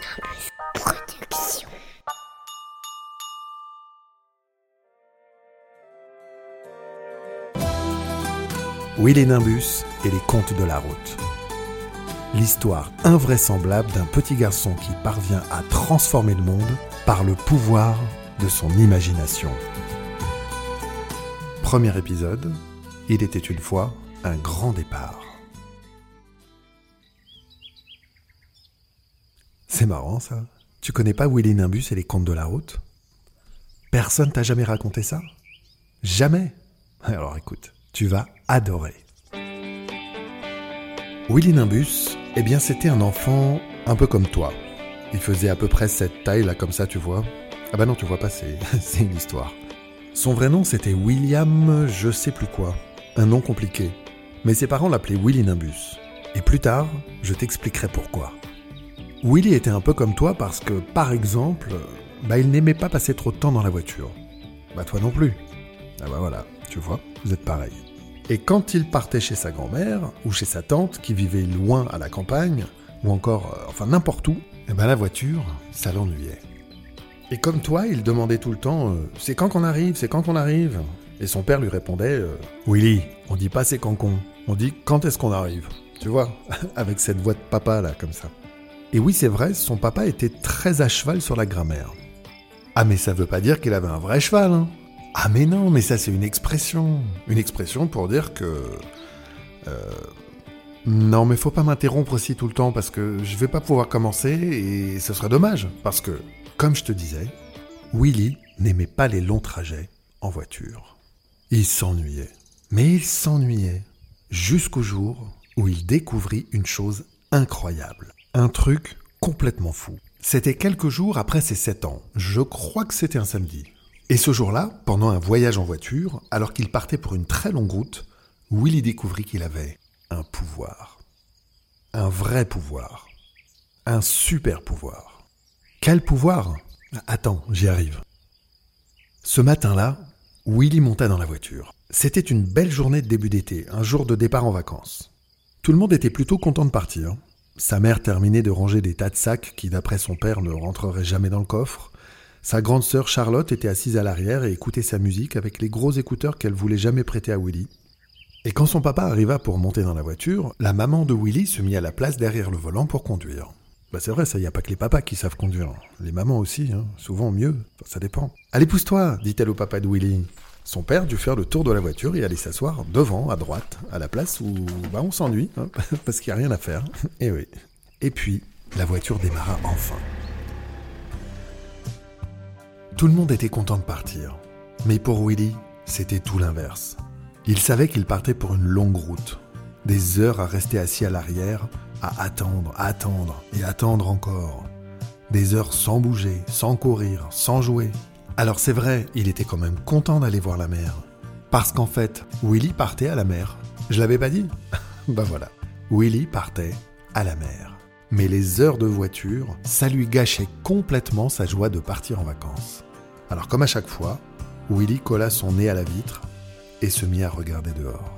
Nimbus Production. Willy Nimbus et les contes de la route? L'histoire invraisemblable d'un petit garçon qui parvient à transformer le monde par le pouvoir de son imagination. Premier épisode, il était une fois un grand départ. C'est marrant ça. Tu connais pas Willy Nimbus et les contes de la route? Personne t'a jamais raconté ça? Jamais? Alors écoute, tu vas adorer. Willy Nimbus, eh bien c'était un enfant un peu comme toi. Il faisait à peu près cette taille là comme ça, tu vois. Ah bah non, tu vois pas, c'est c'est une histoire. Son vrai nom c'était William je sais plus quoi. Un nom compliqué. Mais ses parents l'appelaient Willy Nimbus. Et plus tard, je t'expliquerai pourquoi. Willy était un peu comme toi parce que, par exemple, bah, il n'aimait pas passer trop de temps dans la voiture. Bah toi non plus. Ah bah voilà, tu vois, vous êtes pareil. Et quand il partait chez sa grand-mère ou chez sa tante qui vivait loin à la campagne, ou encore, euh, enfin n'importe où, eh ben la voiture, ça l'ennuyait. Et comme toi, il demandait tout le temps euh, C'est quand qu'on arrive C'est quand qu'on arrive? Et son père lui répondait euh, Willy, on dit pas c'est quand qu'on, on dit quand est-ce qu'on arrive? Tu vois, avec cette voix de papa là, comme ça. Et oui, c'est vrai, son papa était très à cheval sur la grammaire. Ah, mais ça veut pas dire qu'il avait un vrai cheval, hein. Ah, mais non, mais ça c'est une expression. Une expression pour dire que. euh, Non, mais faut pas m'interrompre aussi tout le temps parce que je vais pas pouvoir commencer et ce serait dommage. Parce que, comme je te disais, Willy n'aimait pas les longs trajets en voiture. Il s'ennuyait. Mais il s'ennuyait jusqu'au jour où il découvrit une chose incroyable. Un truc complètement fou. C'était quelques jours après ses 7 ans. Je crois que c'était un samedi. Et ce jour-là, pendant un voyage en voiture, alors qu'il partait pour une très longue route, Willy découvrit qu'il avait un pouvoir. Un vrai pouvoir. Un super pouvoir. Quel pouvoir? Attends, j'y arrive. Ce matin-là, Willy monta dans la voiture. C'était une belle journée de début d'été, un jour de départ en vacances. Tout le monde était plutôt content de partir. Sa mère terminait de ranger des tas de sacs qui, d'après son père, ne rentreraient jamais dans le coffre. Sa grande sœur Charlotte était assise à l'arrière et écoutait sa musique avec les gros écouteurs qu'elle voulait jamais prêter à Willy. Et quand son papa arriva pour monter dans la voiture, la maman de Willy se mit à la place derrière le volant pour conduire. Bah c'est vrai, ça y a pas que les papas qui savent conduire. Les mamans aussi, hein. souvent mieux, ça dépend. Allez, pousse-toi, dit-elle au papa de Willy. Son père dut faire le tour de la voiture et aller s'asseoir devant, à droite, à la place où bah, on s'ennuie, hein, parce qu'il n'y a rien à faire. Et oui. Et puis, la voiture démarra enfin. Tout le monde était content de partir. Mais pour Willy, c'était tout l'inverse. Il savait qu'il partait pour une longue route. Des heures à rester assis à l'arrière, à attendre, attendre et attendre encore. Des heures sans bouger, sans courir, sans jouer. Alors c'est vrai, il était quand même content d'aller voir la mer. Parce qu'en fait, Willy partait à la mer. Je l'avais pas dit Bah voilà. Willy partait à la mer. Mais les heures de voiture, ça lui gâchait complètement sa joie de partir en vacances. Alors comme à chaque fois, Willy colla son nez à la vitre et se mit à regarder dehors.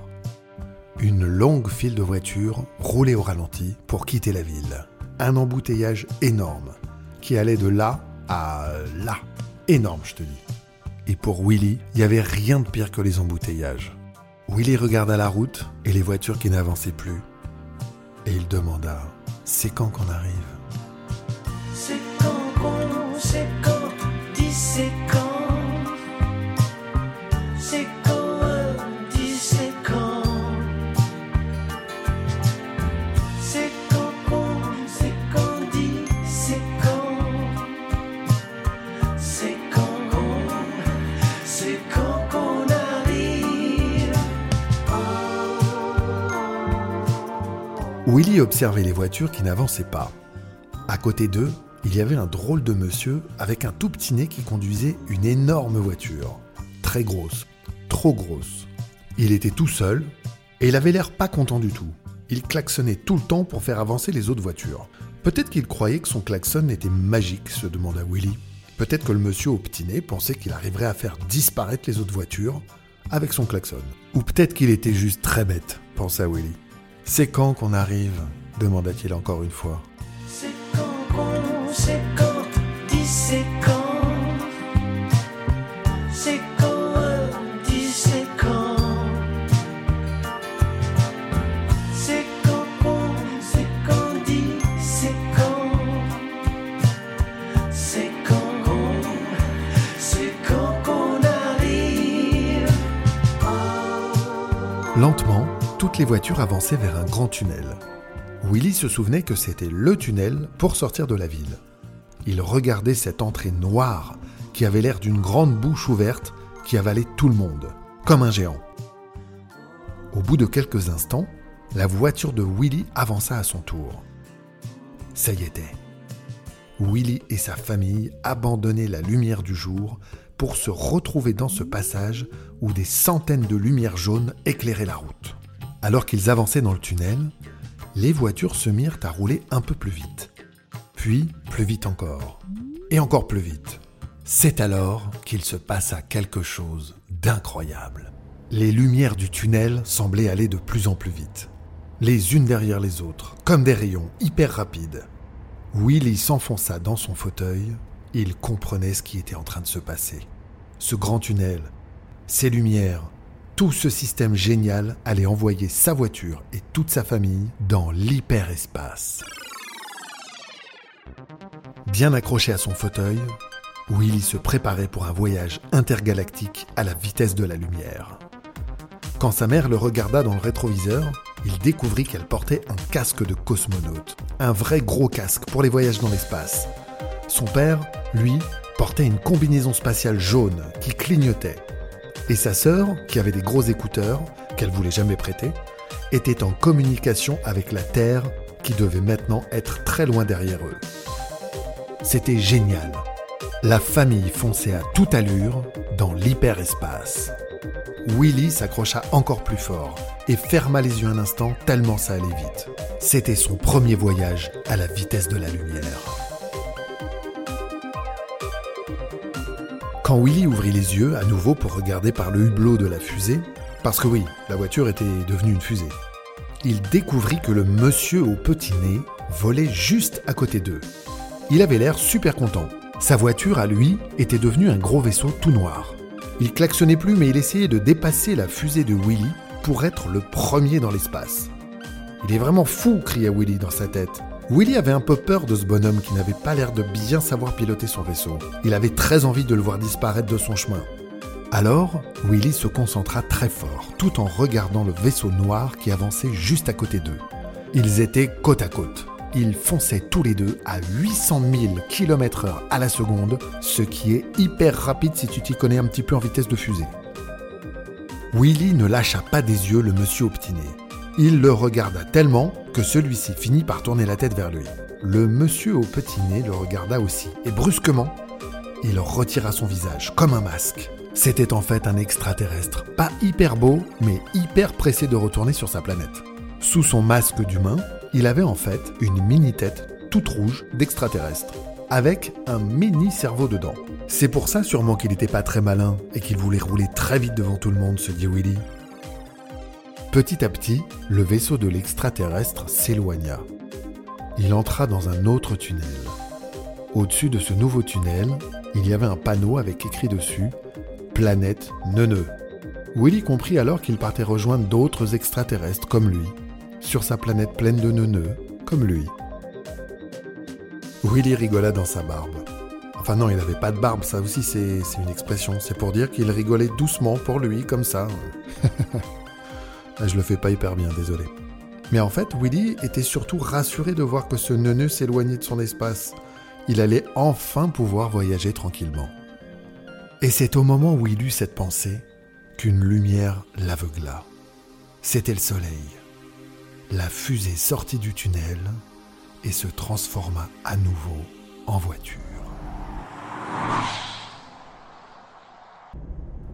Une longue file de voitures roulait au ralenti pour quitter la ville. Un embouteillage énorme qui allait de là à là. Énorme, je te dis. Et pour Willy, il n'y avait rien de pire que les embouteillages. Willy regarda la route et les voitures qui n'avançaient plus. Et il demanda C'est quand qu'on arrive? Willy observait les voitures qui n'avançaient pas. À côté d'eux, il y avait un drôle de monsieur avec un tout petit nez qui conduisait une énorme voiture. Très grosse, trop grosse. Il était tout seul et il avait l'air pas content du tout. Il klaxonnait tout le temps pour faire avancer les autres voitures. Peut-être qu'il croyait que son klaxon était magique, se demanda Willy. Peut-être que le monsieur au pensait qu'il arriverait à faire disparaître les autres voitures avec son klaxon. Ou peut-être qu'il était juste très bête, pensa Willy. C'est quand qu'on arrive demanda-t-il encore une fois. C'est quand qu'on, conséquent, dis c'est quand. C'est quand, dis c'est quand. C'est quand qu'on, c'est quand, dis c'est quand. C'est quand qu'on, c'est quand qu'on arrive. Lentement, toutes les voitures avançaient vers un grand tunnel. Willy se souvenait que c'était le tunnel pour sortir de la ville. Il regardait cette entrée noire qui avait l'air d'une grande bouche ouverte qui avalait tout le monde, comme un géant. Au bout de quelques instants, la voiture de Willy avança à son tour. Ça y était. Willy et sa famille abandonnaient la lumière du jour pour se retrouver dans ce passage où des centaines de lumières jaunes éclairaient la route. Alors qu'ils avançaient dans le tunnel, les voitures se mirent à rouler un peu plus vite. Puis plus vite encore. Et encore plus vite. C'est alors qu'il se passa quelque chose d'incroyable. Les lumières du tunnel semblaient aller de plus en plus vite. Les unes derrière les autres, comme des rayons hyper rapides. Willy s'enfonça dans son fauteuil. Il comprenait ce qui était en train de se passer. Ce grand tunnel, ces lumières, tout ce système génial allait envoyer sa voiture et toute sa famille dans l'hyperespace. Bien accroché à son fauteuil, Willy se préparait pour un voyage intergalactique à la vitesse de la lumière. Quand sa mère le regarda dans le rétroviseur, il découvrit qu'elle portait un casque de cosmonaute, un vrai gros casque pour les voyages dans l'espace. Son père, lui, portait une combinaison spatiale jaune qui clignotait. Et sa sœur, qui avait des gros écouteurs, qu'elle voulait jamais prêter, était en communication avec la Terre qui devait maintenant être très loin derrière eux. C'était génial. La famille fonçait à toute allure dans l'hyperespace. Willy s'accrocha encore plus fort et ferma les yeux un instant tellement ça allait vite. C'était son premier voyage à la vitesse de la lumière. Quand Willy ouvrit les yeux à nouveau pour regarder par le hublot de la fusée, parce que oui, la voiture était devenue une fusée, il découvrit que le monsieur au petit nez volait juste à côté d'eux. Il avait l'air super content. Sa voiture, à lui, était devenue un gros vaisseau tout noir. Il klaxonnait plus, mais il essayait de dépasser la fusée de Willy pour être le premier dans l'espace. Il est vraiment fou, cria Willy dans sa tête. Willy avait un peu peur de ce bonhomme qui n'avait pas l'air de bien savoir piloter son vaisseau. Il avait très envie de le voir disparaître de son chemin. Alors, Willy se concentra très fort, tout en regardant le vaisseau noir qui avançait juste à côté d'eux. Ils étaient côte à côte. Ils fonçaient tous les deux à 800 000 km/h à la seconde, ce qui est hyper rapide si tu t'y connais un petit peu en vitesse de fusée. Willy ne lâcha pas des yeux le monsieur nez. Il le regarda tellement que celui-ci finit par tourner la tête vers lui. Le monsieur au petit nez le regarda aussi, et brusquement, il retira son visage comme un masque. C'était en fait un extraterrestre, pas hyper beau, mais hyper pressé de retourner sur sa planète. Sous son masque d'humain, il avait en fait une mini-tête toute rouge d'extraterrestre, avec un mini cerveau dedans. C'est pour ça sûrement qu'il n'était pas très malin et qu'il voulait rouler très vite devant tout le monde, se dit Willy. Petit à petit, le vaisseau de l'extraterrestre s'éloigna. Il entra dans un autre tunnel. Au-dessus de ce nouveau tunnel, il y avait un panneau avec écrit dessus Planète Neuneu. Willy comprit alors qu'il partait rejoindre d'autres extraterrestres comme lui, sur sa planète pleine de neuneux, comme lui. Willy rigola dans sa barbe. Enfin non, il n'avait pas de barbe, ça aussi c'est c'est une expression. C'est pour dire qu'il rigolait doucement pour lui, comme ça. Je le fais pas hyper bien, désolé. Mais en fait, Willy était surtout rassuré de voir que ce neuneu s'éloignait de son espace. Il allait enfin pouvoir voyager tranquillement. Et c'est au moment où il eut cette pensée qu'une lumière l'aveugla. C'était le soleil. La fusée sortit du tunnel et se transforma à nouveau en voiture.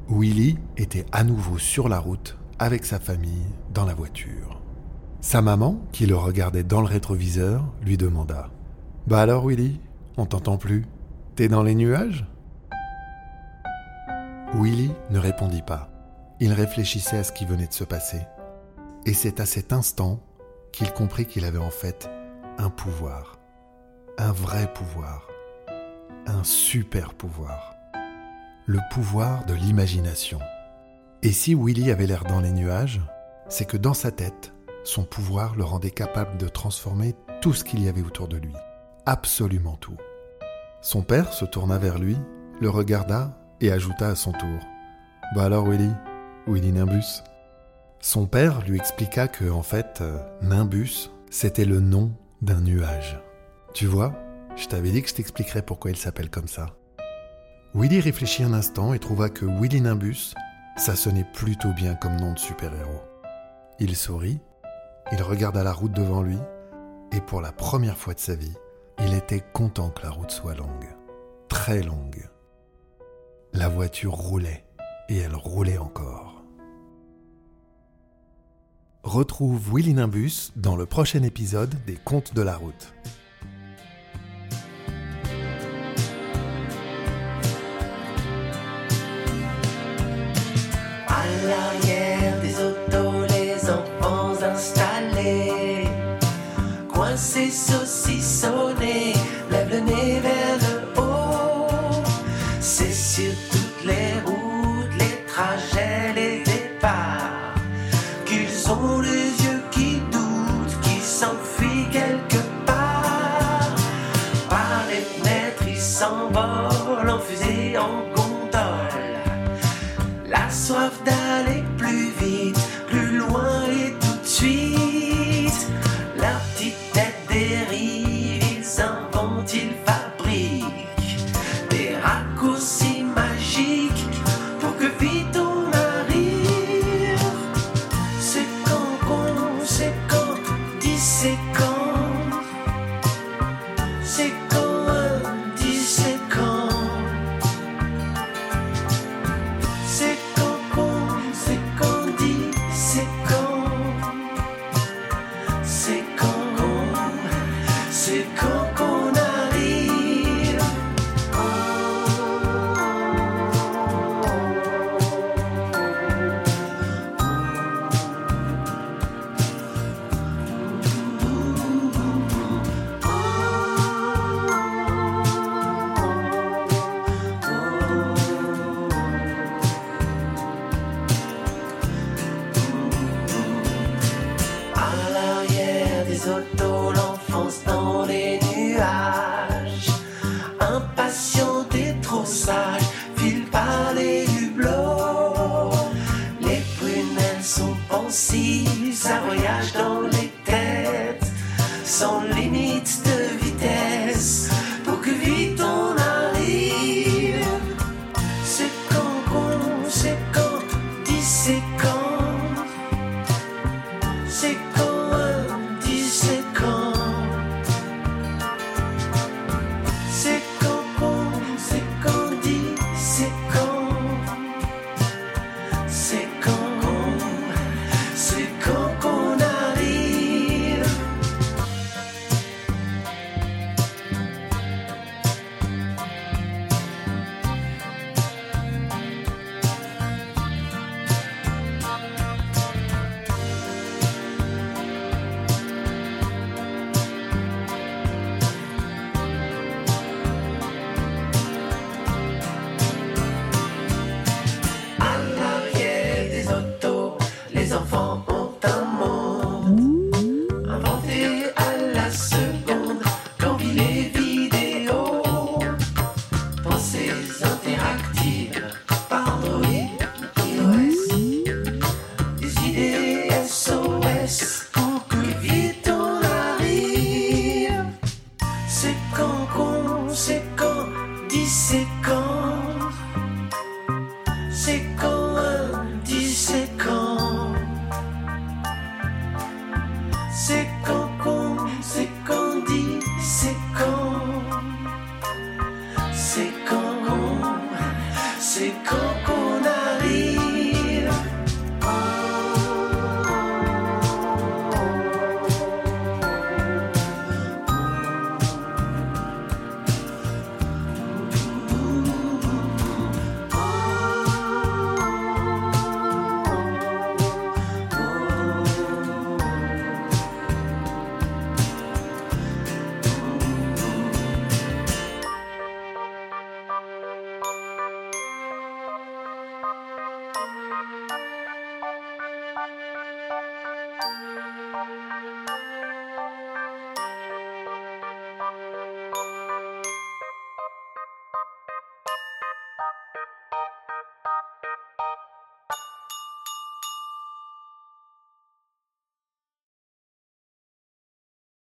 Willy était à nouveau sur la route avec sa famille dans la voiture. Sa maman, qui le regardait dans le rétroviseur, lui demanda Bah alors Willy, on t'entend plus T'es dans les nuages? Willy ne répondit pas. Il réfléchissait à ce qui venait de se passer. Et c'est à cet instant qu'il comprit qu'il avait en fait un pouvoir. un vrai pouvoir, un super pouvoir, le pouvoir de l'imagination. Et si Willy avait l'air dans les nuages, c'est que dans sa tête, son pouvoir le rendait capable de transformer tout ce qu'il y avait autour de lui, absolument tout. Son père se tourna vers lui, le regarda et ajouta à son tour Bah alors Willy Willy Nimbus? Son père lui expliqua que, en fait, euh, Nimbus, c'était le nom d'un nuage. Tu vois, je t'avais dit que je t'expliquerais pourquoi il s'appelle comme ça. Willy réfléchit un instant et trouva que Willy Nimbus, ça sonnait plutôt bien comme nom de super-héros. Il sourit, il regarda la route devant lui, et pour la première fois de sa vie, il était content que la route soit longue, très longue. La voiture roulait, et elle roulait encore. Retrouve Willy Nimbus dans le prochain épisode des Contes de la route. À Soif d'aller plus vite, plus loin et tout de suite.